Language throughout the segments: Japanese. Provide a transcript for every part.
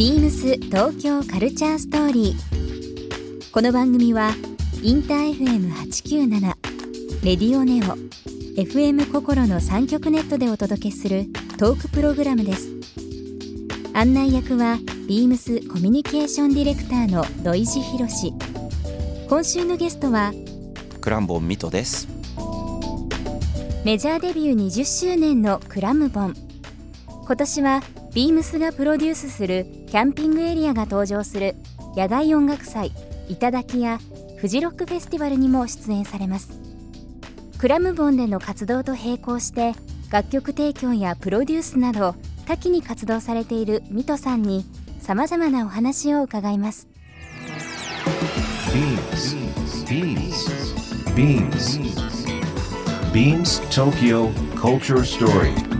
ビームス東京カルチャーストーリー。この番組はインター FM897 レディオネオ FM 心の三極ネットでお届けするトークプログラムです。案内役はビームスコミュニケーションディレクターの土井博志。今週のゲストはクランボンミトですメジャーデビュー20周年のクラムボン今年はビームスがプロデュースするキャンピングエリアが登場する野外音楽祭「頂やフジロックフェスティバルにも出演されますクラムボンでの活動と並行して楽曲提供やプロデュースなど多岐に活動されているミトさんにさまざまなお話を伺います Beams. Beams. Beams Tokyo Culture Story.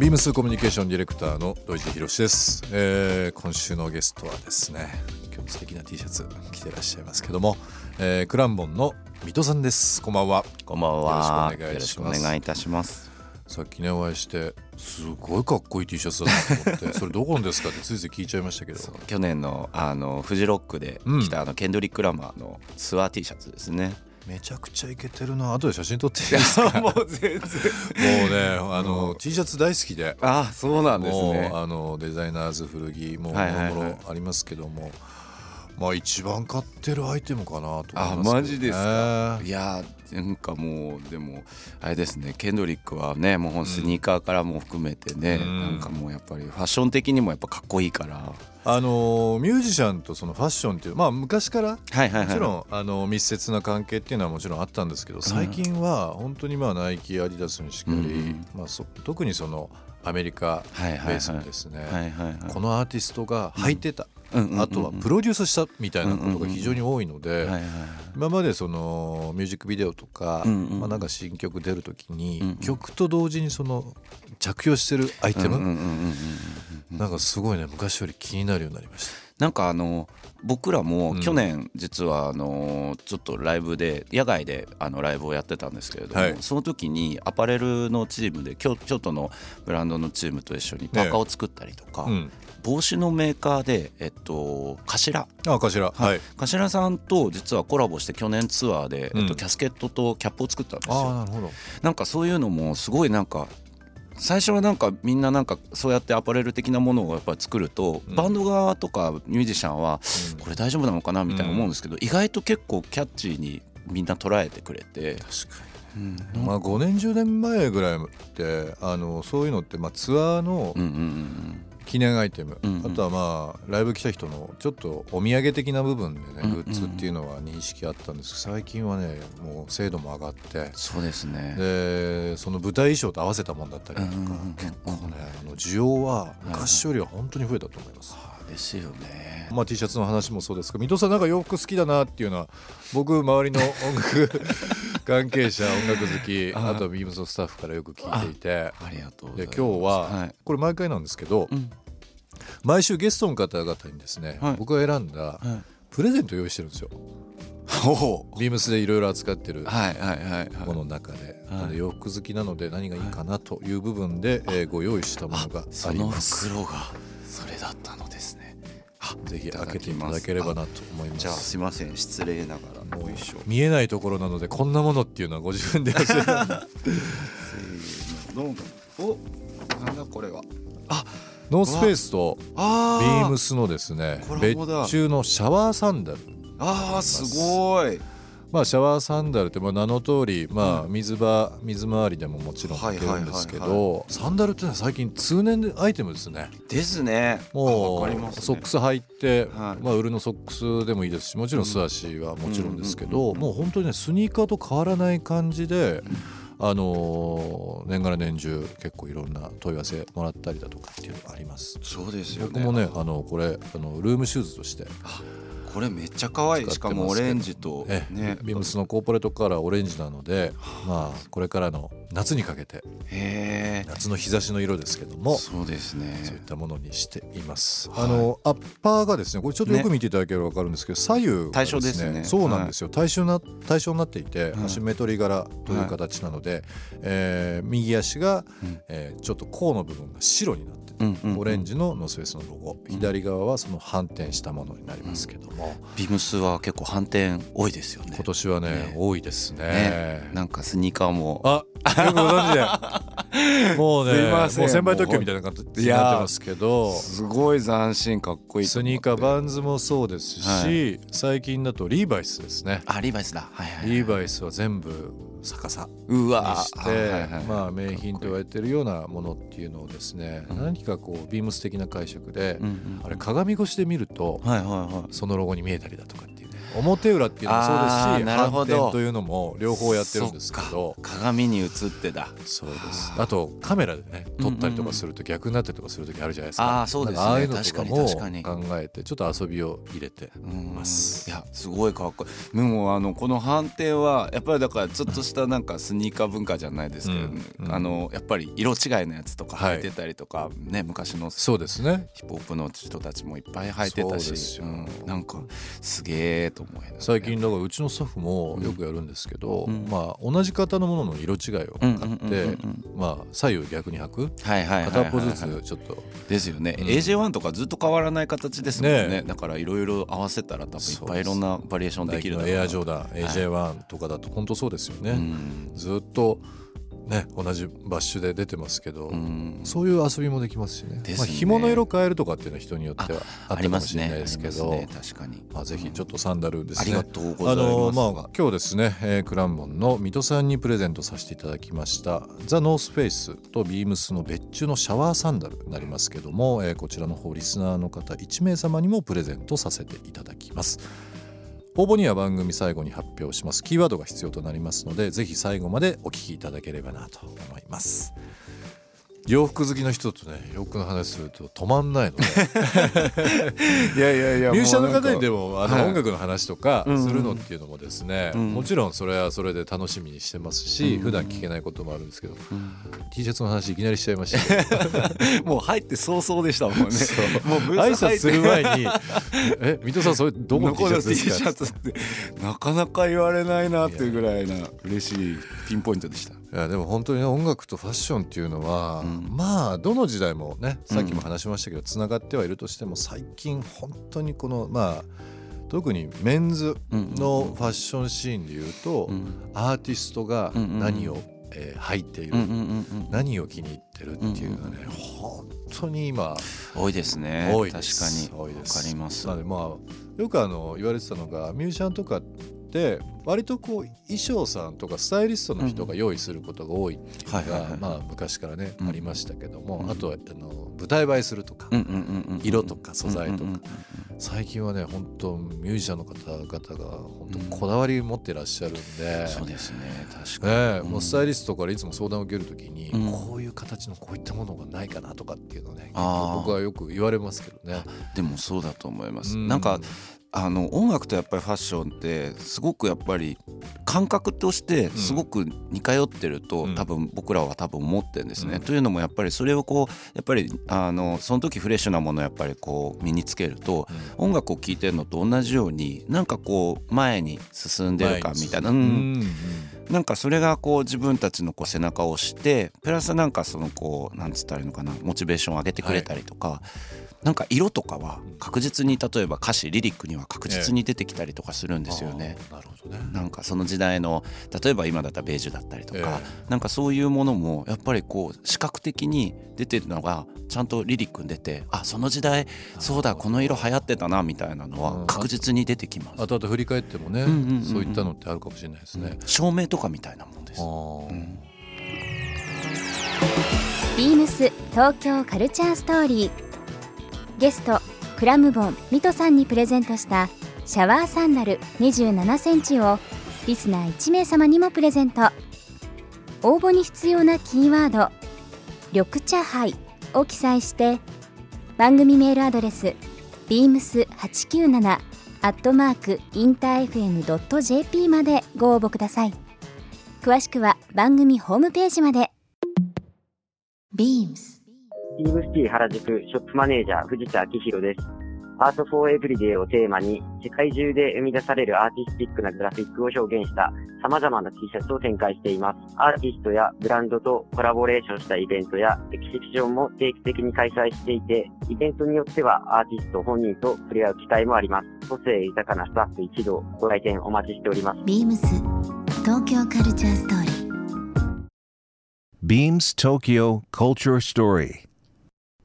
ビームスコミュニケーションディレクターの土井地博です、えー今週のゲストはですね今日素敵な T シャツ着てらっしゃいますけども、えークランボンの水戸さんです。こんばんは。こんばんは。よろしくお願いします。お願いいたします。さっきねお会いしてすごいかっこいい T シャツだなと思って それどこのですかってついつい聞いちゃいましたけど。去年のあのフジロックでうん。着た、あのケンドリック・ラマーのツアー T シャツですねめちゃくちゃイケてるな。後で写真撮っていいですか？ももう全然。うねあの T シャツ大好きで。あそうなんですもうねあのデザイナーズ古着もはいはいはい。もろありますけども、まあ一番買ってるアイテムかなと思いますけどね。あマジですか？いやーなんかもうでもあれですね。ケンドリックはねもうスニーカーからも含めてね、うん。なんかもうやっぱりファッション的にもやっぱかっこいいからあのミュージシャンとそのファッションっていうまあ昔からもちろんあの密接な関係っていうのはもちろんあったんですけど最近は本当にまあナイキアディダスにしかり、うんまあ、そ特にそのアメリカベースにですね、このアーティストが履いてた、あとはプロデュースしたみたいなことが非常に多いので、今までそのミュージックビデオとか、まあ、なんか新曲出る時に、曲と同時にその着用してるアイテム、なんかすごいね昔より気になるようになりました。なんかあの僕らもうん。去年実はあのちょっとライブで野外であのライブをやってたんですけれども、はい。その時にアパレルのチームで京京都のブランドのチームと一緒にパーカーを作ったりとか、うん、帽子のメーカーでえっと頭。あ頭。はい、頭さんと実はコラボして去年ツアーで、うんえっと、キャスケットとキャップを作ったんですよ。なるほど。なんかそういうのもすごいなんか最初はなんかみんななんかそうやってアパレル的なものをやっぱり作ると、うん。バンド側とかミュージシャンはうん。これ大丈夫なのかなみたいな思うんですけど、意外と結構キャッチーにみんな捉えてくれて、確かうん。に、まあ、5年10年前ぐらいってあのそういうのって、まあ、ツアーのうんうんうん記念アイテム、うんうん。あとはまあライブ来た人のちょっとお土産的な部分でね、うんうん。グッズっていうのは認識あったんです。けど最近はねもう精度も上がって。そうですね。でその舞台衣装と合わせたもんだったりとか、うんうん結構ねあの需要は昔よりは本当に増えたと思います。あですよね。まあ、T シャツの話もそうですけど水戸さんなんか洋服好きだなっていうのは僕周りの音楽 関係者音楽好きああとはビームスのスタッフからよく聞いていて。ありがとうござでいます。今日は、はい。これ毎回なんですけど、うん毎週ゲストの方々にですね、はい。僕が選んだはい。プレゼントを用意してるんですよ。ほビームスでいろいろ扱ってる。ものの中で,、はい。なので洋服好きなので何がいいかなという部分で、えーご用意したものがあそのります。袋がそれだったのですね。あぜひ開けていただければなと思います。じゃあすいません。失礼ながらもう一緒。見えないところなのでこんなものっていうのはご自分で教えて せーの。どうも。おなんだこれは。ノースフェイスとあビームスのですね別注のシャワーサンダル。あーすごい。まあシャワーサンダルってまあ名の通りまあは水場水回りでももちろん履けるんですけどサンダルってのは最近通年アイテムですね。ですね。もうソックス履いてはい。まあウルのソックスでもいいですしもちろん素足はもちろんですけどもう本当にねスニーカーと変わらない感じであの年がら年中結構いろんな問い合わせもらったりだとかっていうのがあります。そうですよね。僕もねあのこれあのルームシューズとしてこれめっちゃ可愛い。しかもオレンジとね。ビームスのコーポレートカラーオレンジなのでまあこれからの夏にかけて。夏の日差しの色ですけども。そうですね。そういったものにしています、はい、あのアッパーがですねこれちょっとよく見ていただければ分かるんですけど、ね、左右がですねですね。そうなんですよ、はい、対称な対称になっていて、アシンメトリー柄という形なので、はい、えー、右足が、うん、えー、ちょっと甲の部分が白になってオレンジのノースフェイスのロゴ、左側はその反転したものになりますけども、ビームスは結構反転多いですよね。今年はね、ね、多いですね、ね、なんかスニーカーも。あよくご存知で もうねもう専売特許みたいな感じになってますけど。すごい斬新かっこいいスニーカー VANS もそうですし、はい、最近だとリーバイスですね。あリーバイスだ、はいはい、リーバイスは全部逆さにして、まあ名品と言われてるようなものっていうのをですね、何かこうビームス的な解釈で、あれ鏡越しで見ると、そのロゴに見えたりだとか表裏っていうのもそうですし反転というのも両方やってるんですけど。鏡に映ってだ。そうです。あとカメラでね撮ったりとかすると逆になったりとかする時あるじゃないですか、あそうですね。ああいうのとかも考えてちょっと遊びを入れてます。いやすごいかっこいい。もうあのこの判定はやっぱりだからちょっとしたなんかスニーカー文化じゃないですけど、うんうん、あのやっぱり色違いのやつとか履いてたりとか、はい、ね昔のそうですね。ヒップホップの人たちもいっぱい履いてたし、うん、なんかすげえと思い、ね、最近だからうちのスタッフもよくやるんですけど、うん、まあ同じ型のものの色違いを買って、まあ左右逆に履く、はいはい、片っぽずつちょっと。ですよね、うん、AJ1 とかずっと変わらない形ですもんね、ね、だからいろいろ合わせたら多分いっぱいいろんなバリエーションできるエアジョーダン AJ1 とかだと本当そうですよね、ずっとね、同じバッシュで出てますけど、うん、そういう遊びもできますしね。ね、まあ、紐の色変えるとかっていうのは人によってはあったかもしれないですけど、ね、確かに、まあ、ぜひちょっとサンダルですね、うん、ありがとうございます。あの、まあ、今日ですね、えー、クラムボンのミトさんにプレゼントさせていただきました。ザ・ノースフェイスとビームスの別注のシャワーサンダルになりますけども、えー、こちらの方リスナーの方1名様にもプレゼントさせていただきます応募には番組最後に発表します。キーワードが必要となりますのでぜひ最後までお聞きいただければなと思います。洋服好きの人とね洋服の話すると止まんないので いやいやいやミュージシャンの方にでもあの音楽の話とかするのっていうのもですね、もちろんそれはそれで楽しみにしてますし、普段聞けないこともあるんですけど、T シャツの話いきなりしちゃいました もう入って早々でしたもんね。もう挨拶する前に「え水戸さんそれどこの T シャツですか?」ってなかなか言われないなっていうぐらいな嬉しいピンポイントでしたいやでも本当に、ね、音楽とファッションっていうのは、うん、まあどの時代もねさっきも話しましたけどつな、がってはいるとしても最近本当にこのまあ特にメンズのファッションシーンでいうと、うん、アーティストが何を、えー、入っている、何を気に入ってるっていうのはね、本当に今多いですね。多い確かに。多いです。わかります。なのでまあよくあの言われてたのがミュージシャンとかって割とこう衣装さんとかスタイリストの人が用意することが多いっていうのがまあ昔からねありましたけどもあとはあの舞台映えするとか色とか素材とか。最近はね本当ミュージシャンの方々が本当こだわり持ってらっしゃるんで。そうですね確かに。もうスタイリストからいつも相談を受けるときにこういう形のこういったものがないかなとかっていうのね僕はよく言われますけどね。でもそうだと思います。なんかあの音楽とやっぱりファッションってすごくやっぱり感覚としてすごく似通ってると、多分僕らは多分思ってるんですね。うん、というのもやっぱりそれをこうやっぱりあのその時フレッシュなものをやっぱりこう身につけると、うん、音楽を聴いてるのと同じようになんかこう前に進んでるかみたいな、うん、なんかそれがこう自分たちのこう背中を押してプラスなんかそのこうなんつったらいいのかなモチベーションを上げてくれたりとか。はいなんか色とかは確実に例えば歌詞リリックには確実に出てきたりとかするんですよね。えなるほどね。なんかその時代の例えば今だったらベージュだったりとか、えー、なんかそういうものもやっぱりこう視覚的に出てるのがちゃんとリリックに出てあその時代そうだこの色流行ってたなみたいなのは確実に出てきます。あとあと振り返ってもね、うんうんうんうん、そういったのってあるかもしれないですね。照明とかみたいなもんです。うん。ビームス東京カルチャーストーリーゲストクラムボンミトさんにプレゼントしたシャワーサンダル2 7センチをリスナー1名様にもプレゼント。応募に必要なキーワード「緑茶杯」を記載して番組メールアドレス beams897 アットマークインター FM.jp までご応募ください。詳しくは番組ホームページまで。beams ビームス T 原宿ショップマネージャー藤田明宏です。 Art for Everyday をテーマに世界中で生み出されるアーティスティックなグラフィックを表現した様々な T シャツを展開しています。アーティストやブランドとコラボレーションしたイベントやエキシビションも定期的に開催していて、イベントによってはアーティスト本人と触れ合う機会もあります。個性豊かなスタッフ一同ご来店お待ちしております。beams 東京カルチャーストーリー Beams Tokyo Culture Story.